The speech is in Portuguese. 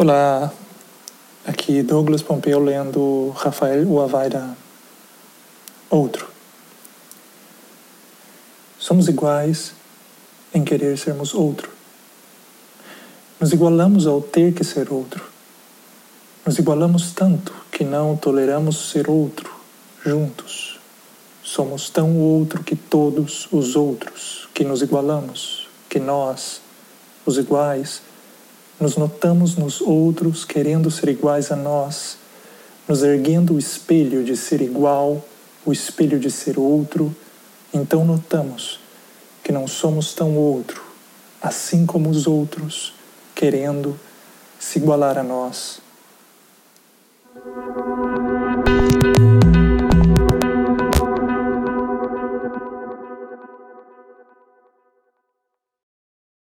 Olá, aqui Douglas Pompeu lendo Rafael Uavaida. Outro. Somos iguais em querer sermos outro. Nos igualamos ao ter que ser outro. Nos igualamos tanto que não toleramos ser outro juntos. Somos tão outro que todos os outros que nos igualamos, que nós, os iguais, nos notamos nos outros querendo ser iguais a nós, nos erguendo o espelho de ser igual, o espelho de ser outro, então notamos que não somos tão outro, assim como os outros, querendo se igualar a nós.